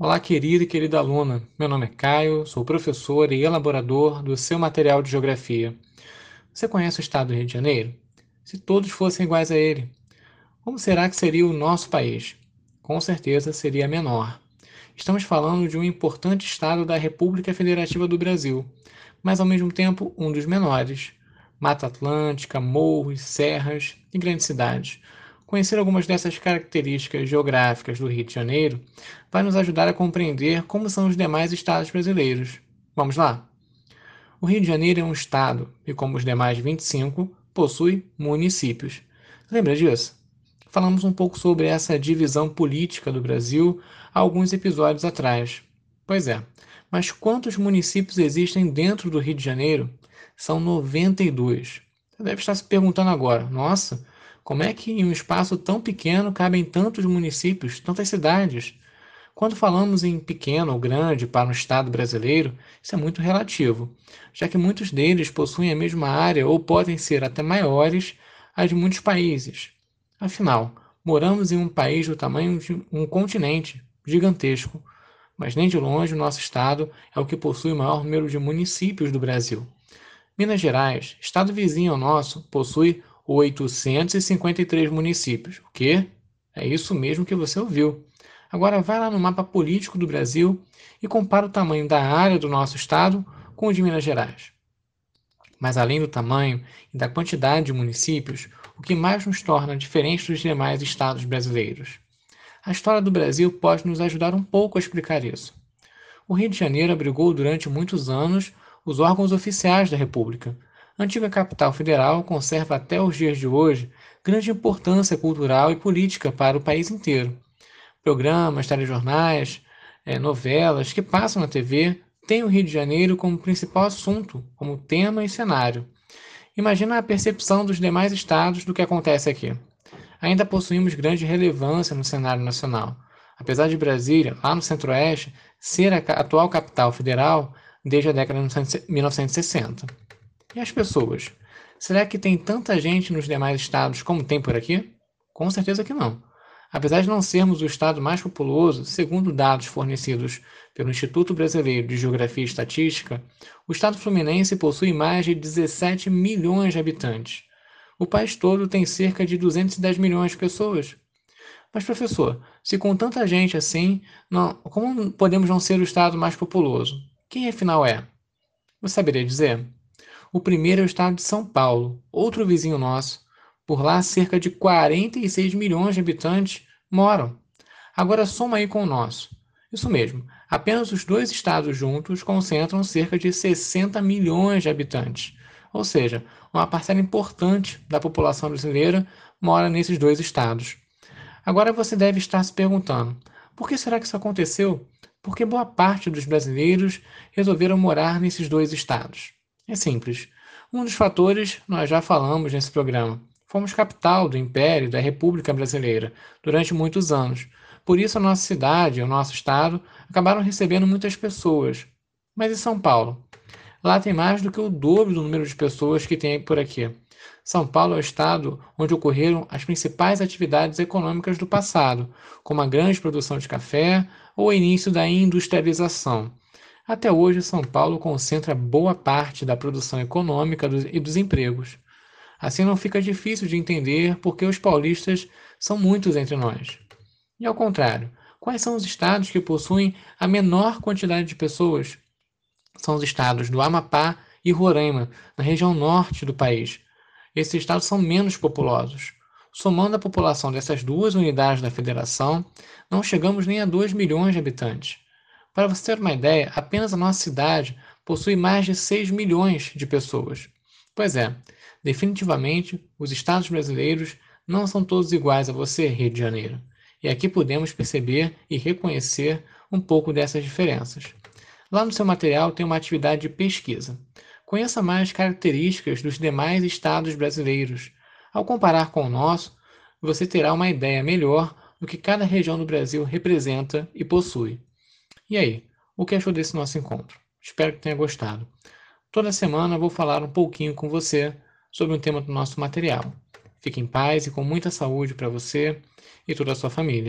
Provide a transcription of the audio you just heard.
Olá, querida e querida aluna. Meu nome é Caio, sou professor e elaborador do seu material de geografia. Você conhece o estado do Rio de Janeiro? Se todos fossem iguais a ele, como será que seria o nosso país? Com certeza seria menor. Estamos falando de um importante estado da República Federativa do Brasil, mas ao mesmo tempo um dos menores. Mata Atlântica, morros, serras e grandes cidades Conhecer algumas dessas características geográficas do Rio de Janeiro vai nos ajudar a compreender como são os demais estados brasileiros. Vamos lá? O Rio de Janeiro é um estado e, como os demais 25, possui municípios. Lembra disso? Falamos um pouco sobre essa divisão política do Brasil há alguns episódios atrás. Pois é, mas quantos municípios existem dentro do Rio de Janeiro? São 92. Você deve estar se perguntando agora: nossa, como é que em um espaço tão pequeno cabem tantos municípios, tantas cidades? Quando falamos em pequeno ou grande para um estado brasileiro, isso é muito relativo, já que muitos deles possuem a mesma área ou podem ser até maiores a de muitos países. Afinal, moramos em um país do tamanho de um continente gigantesco, mas nem de longe o nosso estado é o que possui o maior número de municípios do Brasil. Minas Gerais, estado vizinho ao nosso, possui 853 municípios. O quê? É isso mesmo que você ouviu. Agora vai lá no mapa político do Brasil e compara o tamanho da área do nosso estado com o de Minas Gerais. Mas além do tamanho e da quantidade de municípios, o que mais nos torna diferentes dos demais estados brasileiros? A história do Brasil pode nos ajudar um pouco a explicar isso. O Rio de Janeiro abrigou durante muitos anos os órgãos oficiais da República, a antiga capital federal conserva até os dias de hoje grande importância cultural e política para o país inteiro. Programas, telejornais, é, novelas que passam na TV têm o Rio de Janeiro como principal assunto, como tema e cenário. Imagina a percepção dos demais estados do que acontece aqui. Ainda possuímos grande relevância no cenário nacional. Apesar de Brasília, lá no Centro-Oeste, ser a atual capital federal desde a década de 1960. E as pessoas? Será que tem tanta gente nos demais estados como tem por aqui? Com certeza que não. Apesar de não sermos o estado mais populoso, segundo dados fornecidos pelo Instituto Brasileiro de Geografia e Estatística, o estado fluminense possui mais de 17 milhões de habitantes. O país todo tem cerca de 210 milhões de pessoas. Mas, professor, se com tanta gente assim, não, como podemos não ser o estado mais populoso? Quem afinal é? Você saberia dizer? O primeiro é o estado de São Paulo, outro vizinho nosso. Por lá, cerca de 46 milhões de habitantes moram. Agora soma aí com o nosso. Isso mesmo, apenas os dois estados juntos concentram cerca de 60 milhões de habitantes. Ou seja, uma parcela importante da população brasileira mora nesses dois estados. Agora você deve estar se perguntando: por que será que isso aconteceu? Porque boa parte dos brasileiros resolveram morar nesses dois estados. É simples. Um dos fatores nós já falamos nesse programa. Fomos capital do Império da República Brasileira durante muitos anos. Por isso, a nossa cidade e o nosso estado acabaram recebendo muitas pessoas. Mas e São Paulo? Lá tem mais do que o dobro do número de pessoas que tem por aqui. São Paulo é o estado onde ocorreram as principais atividades econômicas do passado, como a grande produção de café ou o início da industrialização. Até hoje, São Paulo concentra boa parte da produção econômica e dos empregos. Assim, não fica difícil de entender por que os paulistas são muitos entre nós. E ao contrário, quais são os estados que possuem a menor quantidade de pessoas? São os estados do Amapá e Roraima, na região norte do país. Esses estados são menos populosos. Somando a população dessas duas unidades da federação, não chegamos nem a 2 milhões de habitantes. Para você ter uma ideia, apenas a nossa cidade possui mais de 6 milhões de pessoas. Pois é, definitivamente os estados brasileiros não são todos iguais a você, Rio de Janeiro. E aqui podemos perceber e reconhecer um pouco dessas diferenças. Lá no seu material tem uma atividade de pesquisa. Conheça mais características dos demais estados brasileiros. Ao comparar com o nosso, você terá uma ideia melhor do que cada região do Brasil representa e possui. E aí, o que achou desse nosso encontro? Espero que tenha gostado. Toda semana vou falar um pouquinho com você sobre um tema do nosso material. Fique em paz e com muita saúde para você e toda a sua família.